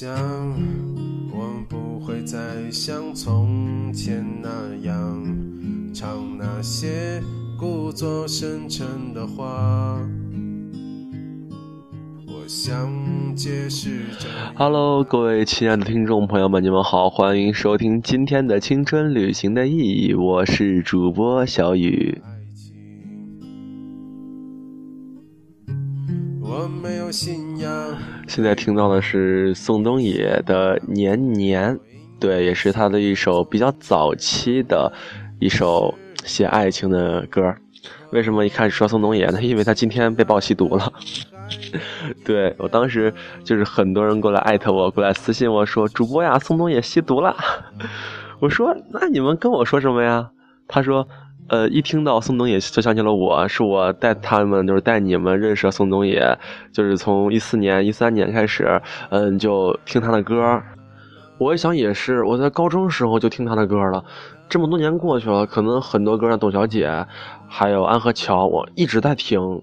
想我不会再像从前那样唱那些故作深沉的话。我想解释这。Hello，各位亲爱的听众朋友们，你们好，欢迎收听今天的《青春旅行的意义》，我是主播小雨。现在听到的是宋冬野的《年年》，对，也是他的一首比较早期的一首写爱情的歌。为什么一开始说宋冬野呢？因为他今天被曝吸毒了。对我当时就是很多人过来艾特我，过来私信我说：“主播呀，宋冬野吸毒了。”我说：“那你们跟我说什么呀？”他说：“呃，一听到宋冬野就想起了我，是我带他们，就是带你们认识了宋冬野，就是从一四年、一三年开始，嗯，就听他的歌。我一想也是，我在高中时候就听他的歌了，这么多年过去了，可能很多歌，像董小姐，还有安和桥，我一直在听。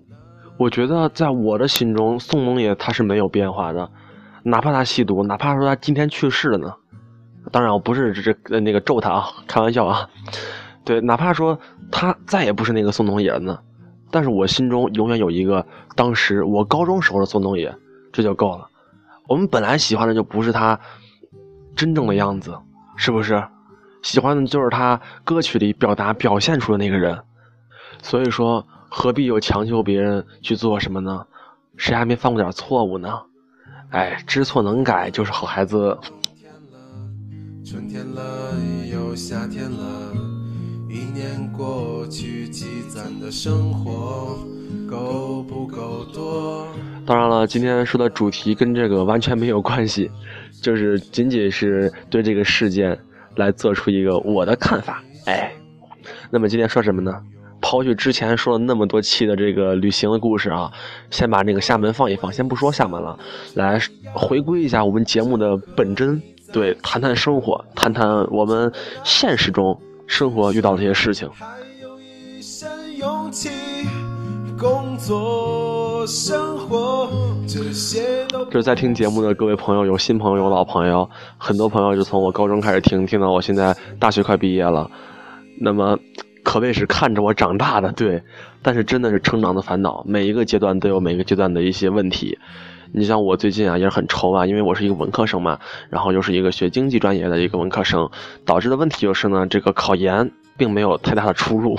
我觉得在我的心中，宋冬野他是没有变化的，哪怕他吸毒，哪怕说他今天去世了呢。当然，我不是这这那个咒他啊，开玩笑啊。对，哪怕说他再也不是那个宋冬野了呢，但是我心中永远有一个当时我高中时候的宋冬野，这就够了。我们本来喜欢的就不是他真正的样子，是不是？喜欢的就是他歌曲里表达表现出的那个人。所以说，何必又强求别人去做什么呢？谁还没犯过点错误呢？哎，知错能改就是好孩子。春天了，又夏天了，过去，积攒的生活够不够多？当然了，今天说的主题跟这个完全没有关系，就是仅仅是对这个事件来做出一个我的看法。哎，那么今天说什么呢？抛去之前说了那么多期的这个旅行的故事啊，先把那个厦门放一放，先不说厦门了，来回归一下我们节目的本真，对，谈谈生活，谈谈我们现实中生活遇到的这些事情。工作、生活，这些都就是在听节目的各位朋友，有新朋友，有老朋友，很多朋友就从我高中开始听，听到我现在大学快毕业了，那么可谓是看着我长大的，对。但是真的是成长的烦恼，每一个阶段都有每个阶段的一些问题。你像我最近啊也是很愁啊，因为我是一个文科生嘛，然后又是一个学经济专业的一个文科生，导致的问题就是呢，这个考研并没有太大的出路。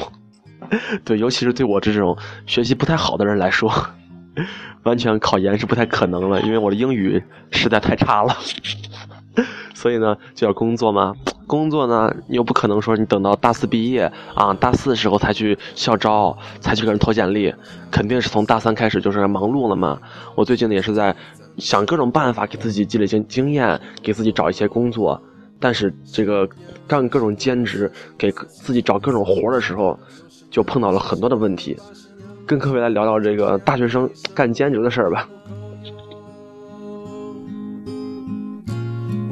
对，尤其是对我这种学习不太好的人来说，完全考研是不太可能了，因为我的英语实在太差了。所以呢，就要工作嘛。工作呢，你又不可能说你等到大四毕业啊，大四的时候才去校招，才去给人投简历，肯定是从大三开始就是忙碌了嘛。我最近呢也是在想各种办法给自己积累经经验，给自己找一些工作。但是这个干各种兼职，给自己找各种活的时候，就碰到了很多的问题。跟各位来聊聊这个大学生干兼职的事儿吧。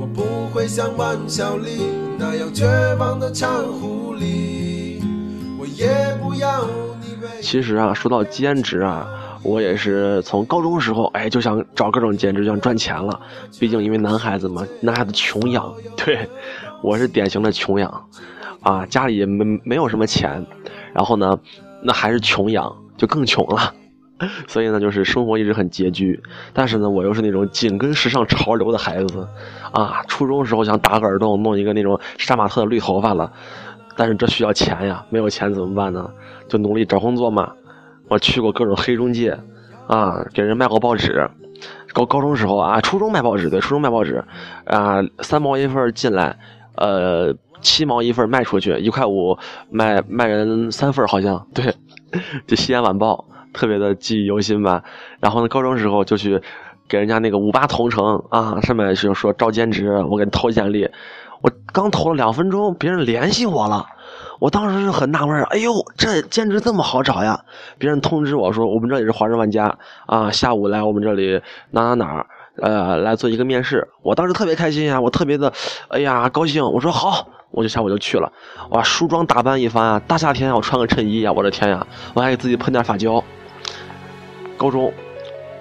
我不会像万晓利那样绝望的唱狐狸，我也不要你为其实啊，说到兼职啊，我也是从高中时候，哎，就想找各种兼职，就想赚钱了。毕竟因为男孩子嘛，男孩子穷养，对我是典型的穷养，啊，家里没没有什么钱，然后呢，那还是穷养，就更穷了。所以呢，就是生活一直很拮据，但是呢，我又是那种紧跟时尚潮流的孩子，啊，初中时候想打个耳洞，弄一个那种杀马特的绿头发了，但是这需要钱呀，没有钱怎么办呢？就努力找工作嘛。我去过各种黑中介，啊，给人卖过报纸。高高中时候啊，初中卖报纸，对，初中卖报纸，啊，三毛一份进来，呃，七毛一份卖出去，一块五卖卖人三份，好像对，就《西安晚报》特别的记忆犹新吧。然后呢，高中时候就去给人家那个五八同城啊，上面就说招兼职，我给你投简历，我刚投了两分钟，别人联系我了。我当时就很纳闷，哎呦，这兼职这么好找呀！别人通知我说，我们这里是华人万家啊，下午来我们这里哪哪哪儿，呃，来做一个面试。我当时特别开心呀，我特别的，哎呀，高兴。我说好，我就下午就去了。哇，梳妆打扮一番啊，大夏天我穿个衬衣呀，我的天呀，我还给自己喷点发胶。高中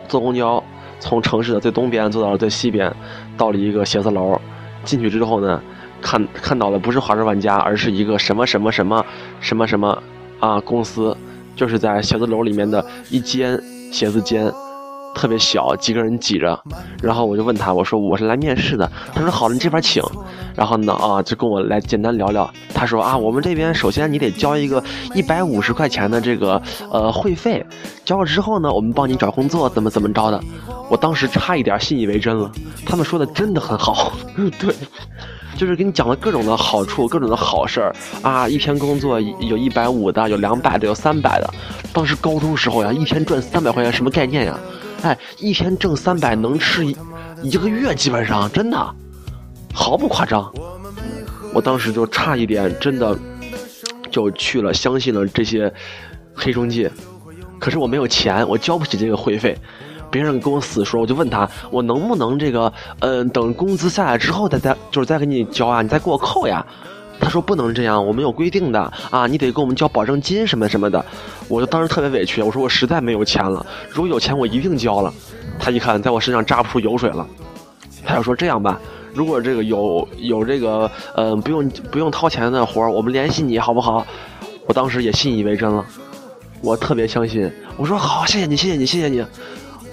坐公交从城市的最东边坐到了最西边，到了一个写字楼，进去之后呢，看看到的不是华润万家，而是一个什么什么什么什么什么啊公司，就是在写字楼里面的一间写字间。特别小，几个人挤着，然后我就问他，我说我是来面试的。他说好了，你这边请。然后呢，啊，就跟我来简单聊聊。他说啊，我们这边首先你得交一个一百五十块钱的这个呃会费，交了之后呢，我们帮你找工作，怎么怎么着的。我当时差一点信以为真了，他们说的真的很好，对，就是给你讲了各种的好处，各种的好事儿啊。一天工作有一百五的，有两百的，有三百的。当时高中时候呀，一天赚三百块钱，什么概念呀？哎，一天挣三百能吃一一个月，基本上真的毫不夸张。我当时就差一点，真的就去了，相信了这些黑中介。可是我没有钱，我交不起这个会费。别人跟我死说，我就问他，我能不能这个，嗯，等工资下来之后再再就是再给你交啊，你再给我扣呀。他说不能这样，我们有规定的啊，你得给我们交保证金什么什么的。我就当时特别委屈，我说我实在没有钱了，如果有钱我一定交了。他一看在我身上榨不出油水了，他就说这样吧，如果这个有有这个嗯不用不用掏钱的活儿，我们联系你好不好？我当时也信以为真了，我特别相信，我说好，谢谢你，谢谢你，谢谢你，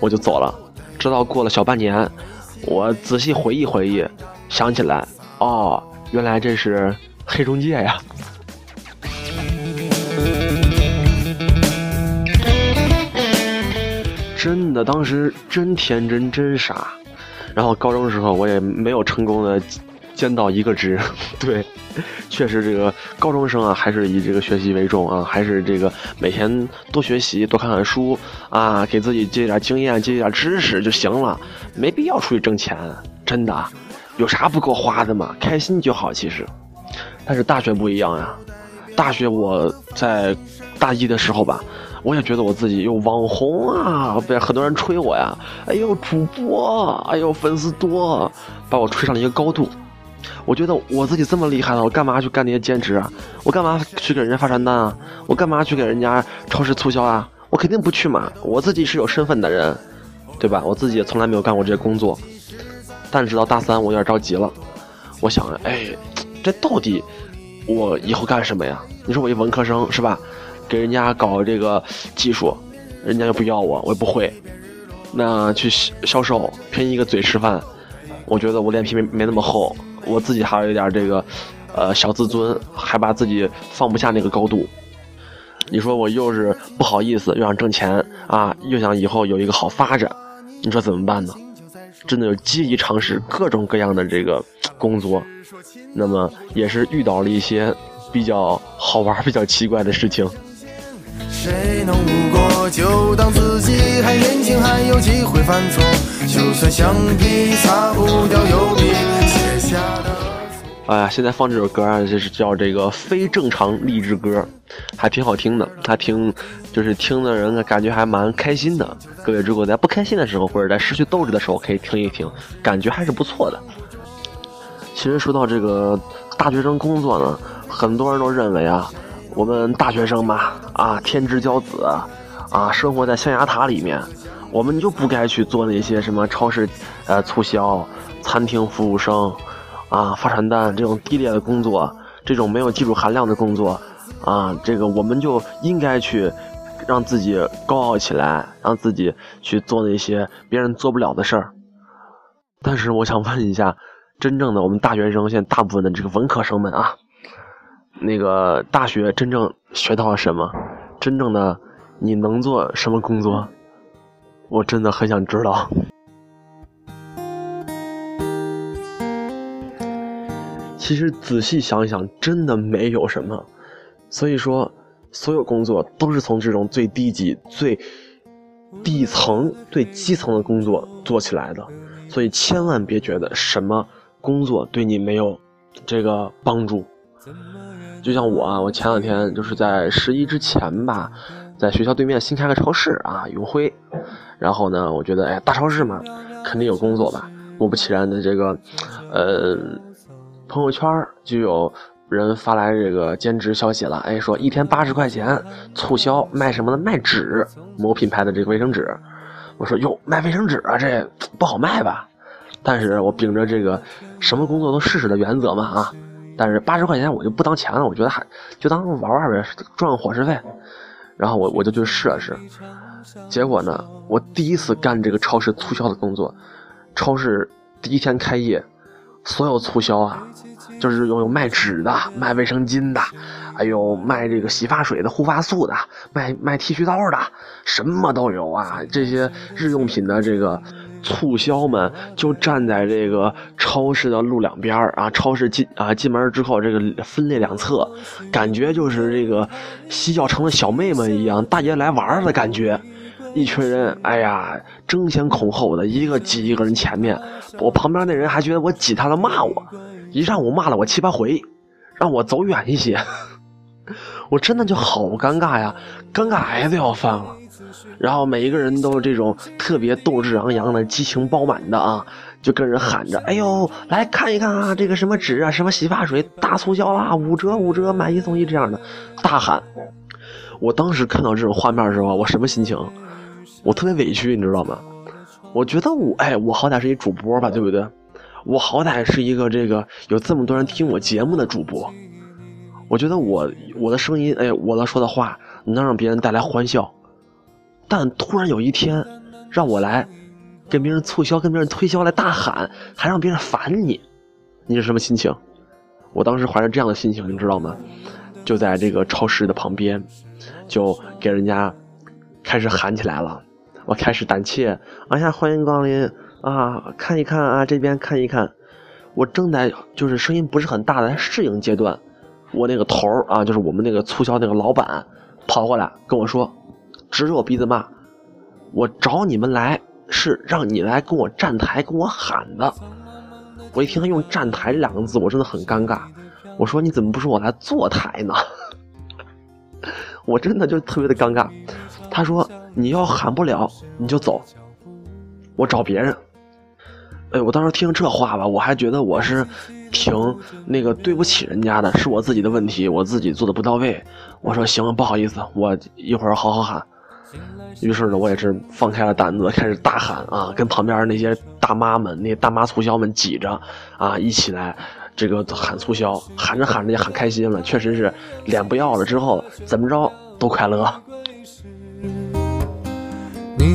我就走了。直到过了小半年，我仔细回忆回忆，想起来，哦，原来这是。黑中介呀，真的，当时真天真真傻。然后高中时候我也没有成功的兼到一个职，对，确实这个高中生啊，还是以这个学习为重啊，还是这个每天多学习，多看看书啊，给自己积累点经验，积累点知识就行了，没必要出去挣钱，真的，有啥不够花的嘛？开心就好，其实。但是大学不一样呀，大学我在大一的时候吧，我也觉得我自己有网红啊，被很多人吹我呀，哎呦主播，哎呦粉丝多，把我吹上了一个高度。我觉得我自己这么厉害了，我干嘛去干那些兼职啊？我干嘛去给人家发传单啊？我干嘛去给人家超市促销啊？我肯定不去嘛！我自己是有身份的人，对吧？我自己也从来没有干过这些工作。但是到大三，我有点着急了，我想，哎。这到底我以后干什么呀？你说我一文科生是吧？给人家搞这个技术，人家又不要我，我也不会。那去销售，凭一个嘴吃饭，我觉得我脸皮没没那么厚，我自己还有一点这个呃小自尊，还把自己放不下那个高度。你说我又是不好意思，又想挣钱啊，又想以后有一个好发展，你说怎么办呢？真的就积极尝试各种各样的这个工作。那么也是遇到了一些比较好玩、比较奇怪的事情。谁能无过？就当自己还年轻，还有机会犯错。就算橡皮擦不掉油笔写下的。哎呀，现在放这首歌啊，就是叫这个非正常励志歌，还挺好听的。还听，就是听的人感觉还蛮开心的。各位如果在不开心的时候，或者在失去斗志的时候，可以听一听，感觉还是不错的。其实说到这个大学生工作呢，很多人都认为啊，我们大学生嘛，啊天之骄子，啊生活在象牙塔里面，我们就不该去做那些什么超市，呃促销、餐厅服务生，啊发传单这种低劣的工作，这种没有技术含量的工作，啊这个我们就应该去让自己高傲起来，让自己去做那些别人做不了的事儿。但是我想问一下。真正的我们大学生，现在大部分的这个文科生们啊，那个大学真正学到了什么？真正的你能做什么工作？我真的很想知道。其实仔细想想，真的没有什么。所以说，所有工作都是从这种最低级、最底层、最基层的工作做起来的。所以千万别觉得什么。工作对你没有这个帮助，就像我啊，我前两天就是在十一之前吧，在学校对面新开个超市啊，永辉。然后呢，我觉得哎，大超市嘛，肯定有工作吧。果不其然的，这个呃，朋友圈就有人发来这个兼职消息了，哎，说一天八十块钱促销卖什么的，卖纸，某品牌的这个卫生纸。我说哟，卖卫生纸啊，这不好卖吧？但是我秉着这个什么工作都试试的原则嘛啊，但是八十块钱我就不当钱了，我觉得还就当玩玩呗，赚个伙食费。然后我我就去试了试，结果呢，我第一次干这个超市促销的工作，超市第一天开业，所有促销啊。就是有有卖纸的，卖卫生巾的，还有卖这个洗发水的、护发素的，卖卖剃须刀的，什么都有啊！这些日用品的这个促销们就站在这个超市的路两边啊，超市进啊进门之后，这个分列两侧，感觉就是这个洗脚城的小妹们一样，大爷来玩的感觉。一群人，哎呀，争先恐后的，一个挤一个人前面。我旁边那人还觉得我挤他了，骂我，一上午骂了我七八回，让我走远一些。我真的就好尴尬呀，尴尬癌都要犯了。然后每一个人都这种特别斗志昂扬的、激情饱满的啊，就跟人喊着：“哎呦，来看一看啊，这个什么纸啊，什么洗发水大促销啦，五折五折，买一送一这样的大喊。”我当时看到这种画面的时候，我什么心情？我特别委屈，你知道吗？我觉得我，哎，我好歹是一主播吧，对不对？我好歹是一个这个有这么多人听我节目的主播。我觉得我我的声音，哎，我的说的话能让别人带来欢笑。但突然有一天，让我来跟别人促销、跟别人推销来大喊，还让别人烦你，你是什么心情？我当时怀着这样的心情，你知道吗？就在这个超市的旁边，就给人家开始喊起来了。我开始胆怯，哎呀，欢迎光临啊！看一看啊，这边看一看。我正在就是声音不是很大的适应阶段，我那个头啊，就是我们那个促销那个老板跑过来跟我说，指着我鼻子骂：“我找你们来是让你来跟我站台跟我喊的。”我一听他用站台这两个字，我真的很尴尬。我说：“你怎么不说我来坐台呢？” 我真的就特别的尴尬。他说。你要喊不了，你就走，我找别人。哎，我当时听这话吧，我还觉得我是挺那个对不起人家的，是我自己的问题，我自己做的不到位。我说行，不好意思，我一会儿好好喊。于是呢，我也是放开了胆子，开始大喊啊，跟旁边那些大妈们、那大妈促销们挤着啊，一起来这个喊促销，喊着喊着也喊开心了，确实是脸不要了之后，怎么着都快乐。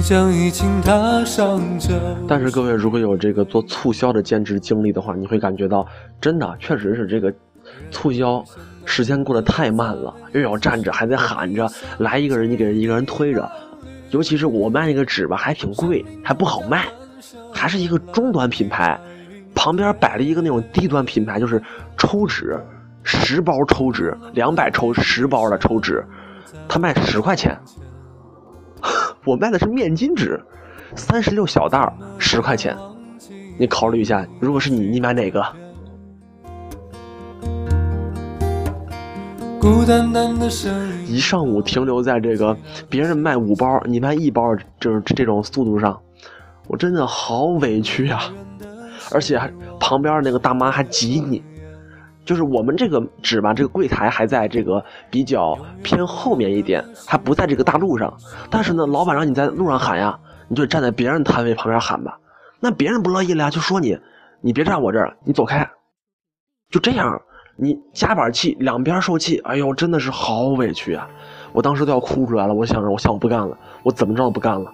你将已经踏上但是各位，如果有这个做促销的兼职经历的话，你会感觉到，真的确实是这个促销时间过得太慢了，又要站着，还得喊着，来一个人你给人一个人推着，尤其是我卖那个纸吧，还挺贵，还不好卖，还是一个中端品牌，旁边摆了一个那种低端品牌，就是抽纸，十包抽纸，两百抽十包的抽纸，他卖十块钱。我卖的是面巾纸，三十六小袋十块钱。你考虑一下，如果是你，你买哪个？一上午停留在这个别人卖五包，你卖一包，就是这种速度上，我真的好委屈啊！而且还旁边那个大妈还挤你。就是我们这个纸吧，这个柜台还在这个比较偏后面一点，还不在这个大路上。但是呢，老板让你在路上喊呀，你就站在别人摊位旁边喊吧。那别人不乐意了呀，就说你，你别站我这儿，你走开。就这样，你夹板气，两边受气。哎呦，真的是好委屈啊！我当时都要哭出来了。我想着，我想我不干了，我怎么着都不干了。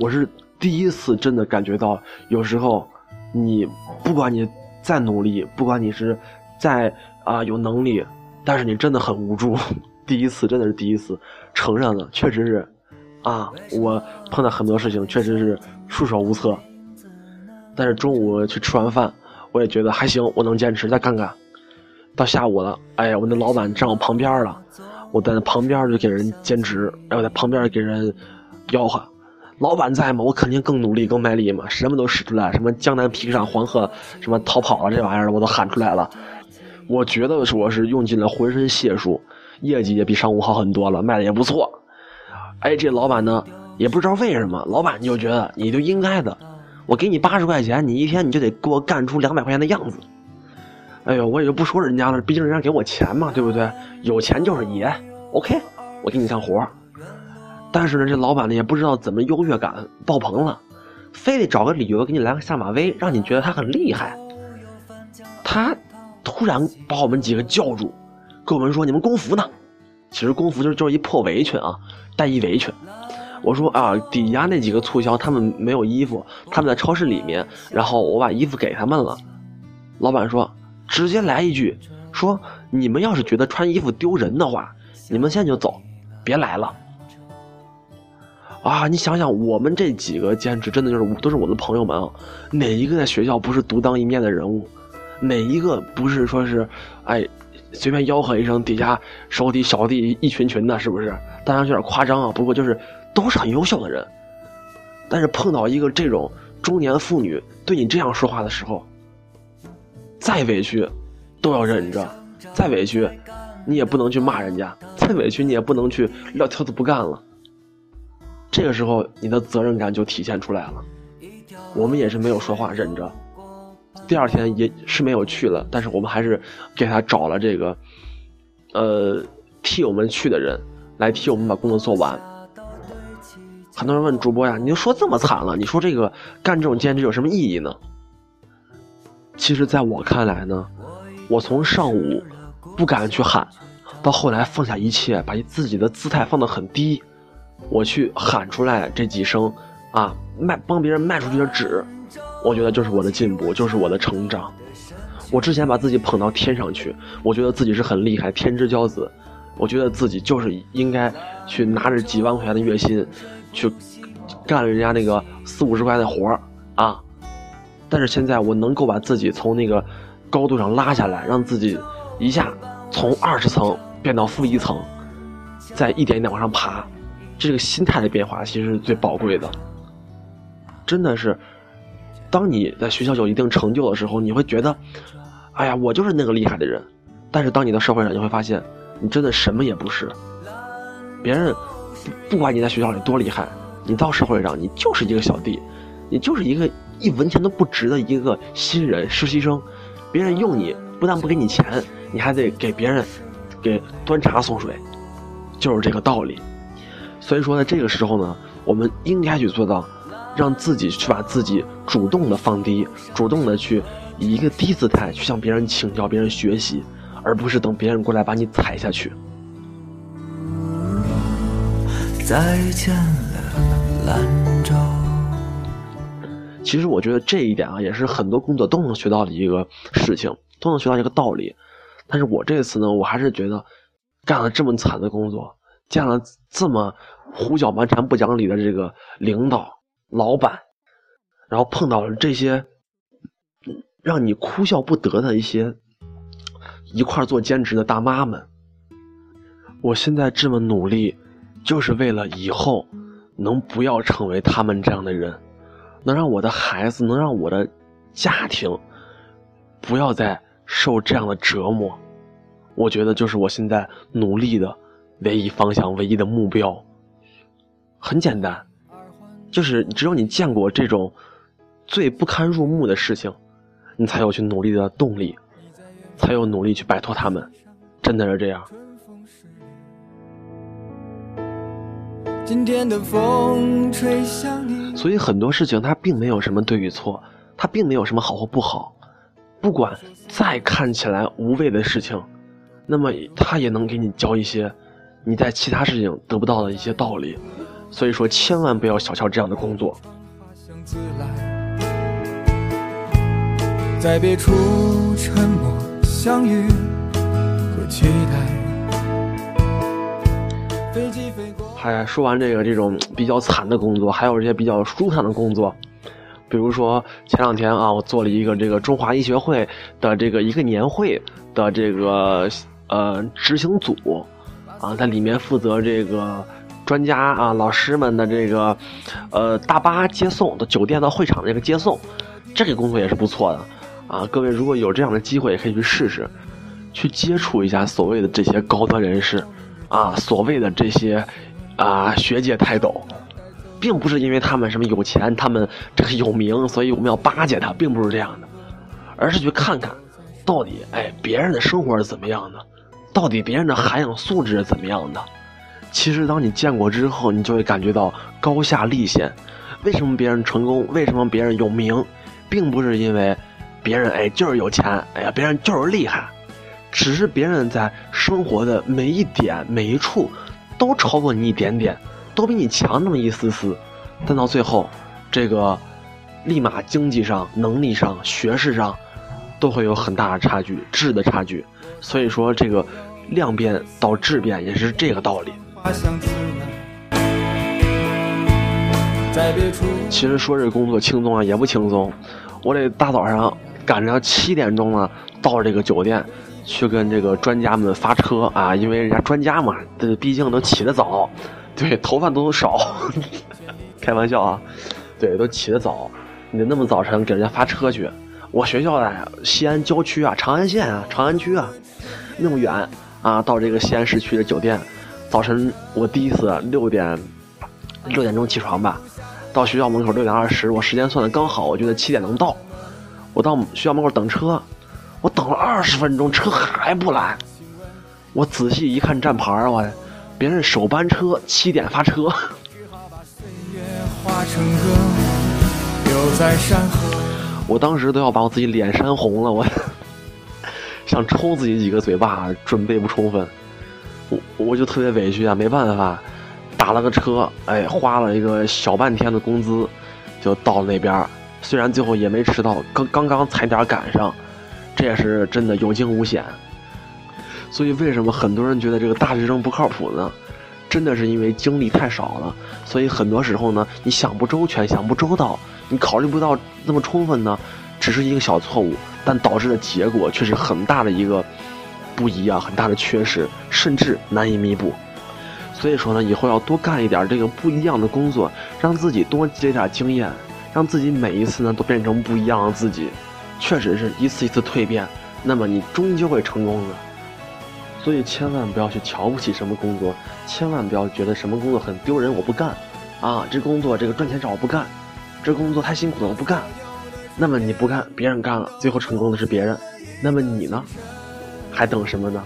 我是第一次真的感觉到，有时候，你不管你再努力，不管你是再啊有能力，但是你真的很无助。第一次真的是第一次承认了，确实是，啊，我碰到很多事情确实是束手无策。但是中午去吃完饭，我也觉得还行，我能坚持再干干。到下午了，哎呀，我那老板站我旁边了，我在那旁边就给人兼职，然后在旁边给人吆喝。老板在嘛，我肯定更努力、更卖力嘛，什么都使出来，什么江南皮革厂黄鹤，什么逃跑了这玩意儿我都喊出来了。我觉得是我是用尽了浑身解数，业绩也比上午好很多了，卖的也不错。哎，这老板呢，也不知道为什么，老板就觉得你就应该的，我给你八十块钱，你一天你就得给我干出两百块钱的样子。哎呦，我也就不说人家了，毕竟人家给我钱嘛，对不对？有钱就是爷，OK，我给你干活。但是呢，这老板呢也不知道怎么优越感爆棚了，非得找个理由给你来个下马威，让你觉得他很厉害。他突然把我们几个叫住，跟我们说：“你们工服呢？”其实工服就是就是一破围裙啊，带一围裙。我说啊，底下那几个促销他们没有衣服，他们在超市里面，然后我把衣服给他们了。老板说，直接来一句，说你们要是觉得穿衣服丢人的话，你们现在就走，别来了。啊，你想想，我们这几个兼职真的就是都是我的朋友们啊，哪一个在学校不是独当一面的人物？哪一个不是说是，哎，随便吆喝一声，底下手底小弟一群群的，是不是？当然有点夸张啊，不过就是都是很优秀的人。但是碰到一个这种中年妇女对你这样说话的时候，再委屈都要忍着，再委屈你也不能去骂人家，再委屈你也不能去撂挑子不干了。这个时候，你的责任感就体现出来了。我们也是没有说话，忍着。第二天也是没有去了，但是我们还是给他找了这个，呃，替我们去的人来替我们把工作做完。很多人问主播呀，你就说这么惨了，你说这个干这种兼职有什么意义呢？其实，在我看来呢，我从上午不敢去喊，到后来放下一切，把自己的姿态放得很低。我去喊出来这几声，啊，卖帮别人卖出去的纸，我觉得就是我的进步，就是我的成长。我之前把自己捧到天上去，我觉得自己是很厉害，天之骄子。我觉得自己就是应该去拿着几万块钱的月薪，去干人家那个四五十块的活儿啊。但是现在我能够把自己从那个高度上拉下来，让自己一下从二十层变到负一层，再一点一点往上爬。这个心态的变化其实是最宝贵的，真的是，当你在学校有一定成就的时候，你会觉得，哎呀，我就是那个厉害的人。但是当你到社会上，你会发现，你真的什么也不是。别人不管你在学校里多厉害，你到社会上，你就是一个小弟，你就是一个一文钱都不值的一个新人实习生。别人用你不但不给你钱，你还得给别人给端茶送水，就是这个道理。所以说，在这个时候呢，我们应该去做到，让自己去把自己主动的放低，主动的去以一个低姿态去向别人请教、别人学习，而不是等别人过来把你踩下去。再见了，兰州。其实我觉得这一点啊，也是很多工作都能学到的一个事情，都能学到一个道理。但是我这次呢，我还是觉得，干了这么惨的工作。见了这么胡搅蛮缠、不讲理的这个领导、老板，然后碰到了这些让你哭笑不得的一些一块做兼职的大妈们，我现在这么努力，就是为了以后能不要成为他们这样的人，能让我的孩子，能让我的家庭不要再受这样的折磨。我觉得就是我现在努力的。唯一方向，唯一的目标，很简单，就是只有你见过这种最不堪入目的事情，你才有去努力的动力，才有努力去摆脱他们，真的是这样。所以很多事情它并没有什么对与错，它并没有什么好或不好，不管再看起来无谓的事情，那么它也能给你教一些。你在其他事情得不到的一些道理，所以说千万不要小瞧这样的工作。在别处沉默相遇和期待。嗨，说完这个这种比较惨的工作，还有一些比较舒坦的工作，比如说前两天啊，我做了一个这个中华医学会的这个一个年会的这个呃执行组。啊，在里面负责这个专家啊、老师们的这个，呃，大巴接送到酒店到会场的这个接送，这个工作也是不错的啊。各位如果有这样的机会，也可以去试试，去接触一下所谓的这些高端人士，啊，所谓的这些啊学界泰斗，并不是因为他们什么有钱，他们这个有名，所以我们要巴结他，并不是这样的，而是去看看，到底哎别人的生活是怎么样的。到底别人的涵养素质是怎么样的？其实当你见过之后，你就会感觉到高下立现。为什么别人成功？为什么别人有名？并不是因为别人哎就是有钱，哎呀别人就是厉害，只是别人在生活的每一点每一处都超过你一点点，都比你强那么一丝丝，但到最后，这个立马经济上、能力上、学识上都会有很大的差距，质的差距。所以说这个量变到质变也是这个道理。其实说这工作轻松啊，也不轻松。我得大早上赶着七点钟呢到这个酒店，去跟这个专家们发车啊，因为人家专家嘛，这毕竟都起得早，对，头发都少，开玩笑啊，对，都起得早，你那么早晨给人家发车去。我学校在西安郊区啊，长安县啊，长安区啊，那么远啊，到这个西安市区的酒店，早晨我第一次六点六点钟起床吧。到学校门口六点二十，我时间算的刚好，我觉得七点能到。我到学校门口等车，我等了二十分钟，车还不来。我仔细一看站牌，我，别人首班车七点发车。我当时都要把我自己脸扇红了，我 想抽自己几个嘴巴，准备不充分。我我就特别委屈啊，没办法。打了个车，哎，花了一个小半天的工资，就到了那边。虽然最后也没迟到，刚刚刚踩点赶上，这也是真的有惊无险。所以为什么很多人觉得这个大学生不靠谱呢？真的是因为经历太少了。所以很多时候呢，你想不周全，想不周到，你考虑不到那么充分呢，只是一个小错误，但导致的结果却是很大的一个不一样，很大的缺失，甚至难以弥补。所以说呢，以后要多干一点这个不一样的工作，让自己多积累点经验，让自己每一次呢都变成不一样的自己，确实是一次一次蜕变，那么你终究会成功的。所以千万不要去瞧不起什么工作，千万不要觉得什么工作很丢人我不干，啊，这工作这个赚钱少我不干，这工作太辛苦了我不干。那么你不干，别人干了，最后成功的是别人，那么你呢，还等什么呢？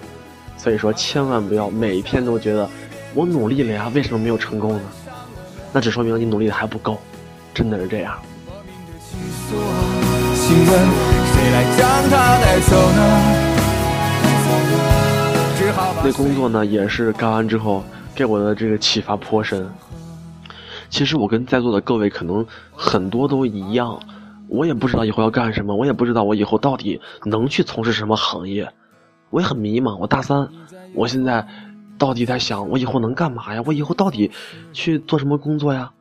所以说千万不要每天都觉得。我努力了呀，为什么没有成功呢？那只说明你努力的还不够，真的是这样。那工作呢，也是干完之后给我的这个启发颇深。其实我跟在座的各位可能很多都一样，我也不知道以后要干什么，我也不知道我以后到底能去从事什么行业，我也很迷茫。我大三，我现在。到底在想我以后能干嘛呀？我以后到底去做什么工作呀？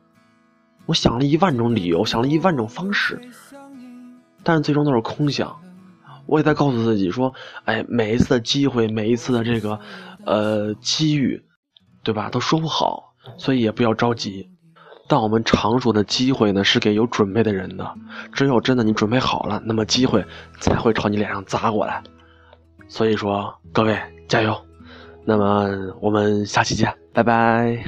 我想了一万种理由，想了一万种方式，但是最终都是空想。我也在告诉自己说：“哎，每一次的机会，每一次的这个，呃，机遇，对吧？都说不好，所以也不要着急。但我们常说的机会呢，是给有准备的人的。只有真的你准备好了，那么机会才会朝你脸上砸过来。所以说，各位加油！”那么我们下期见，拜拜。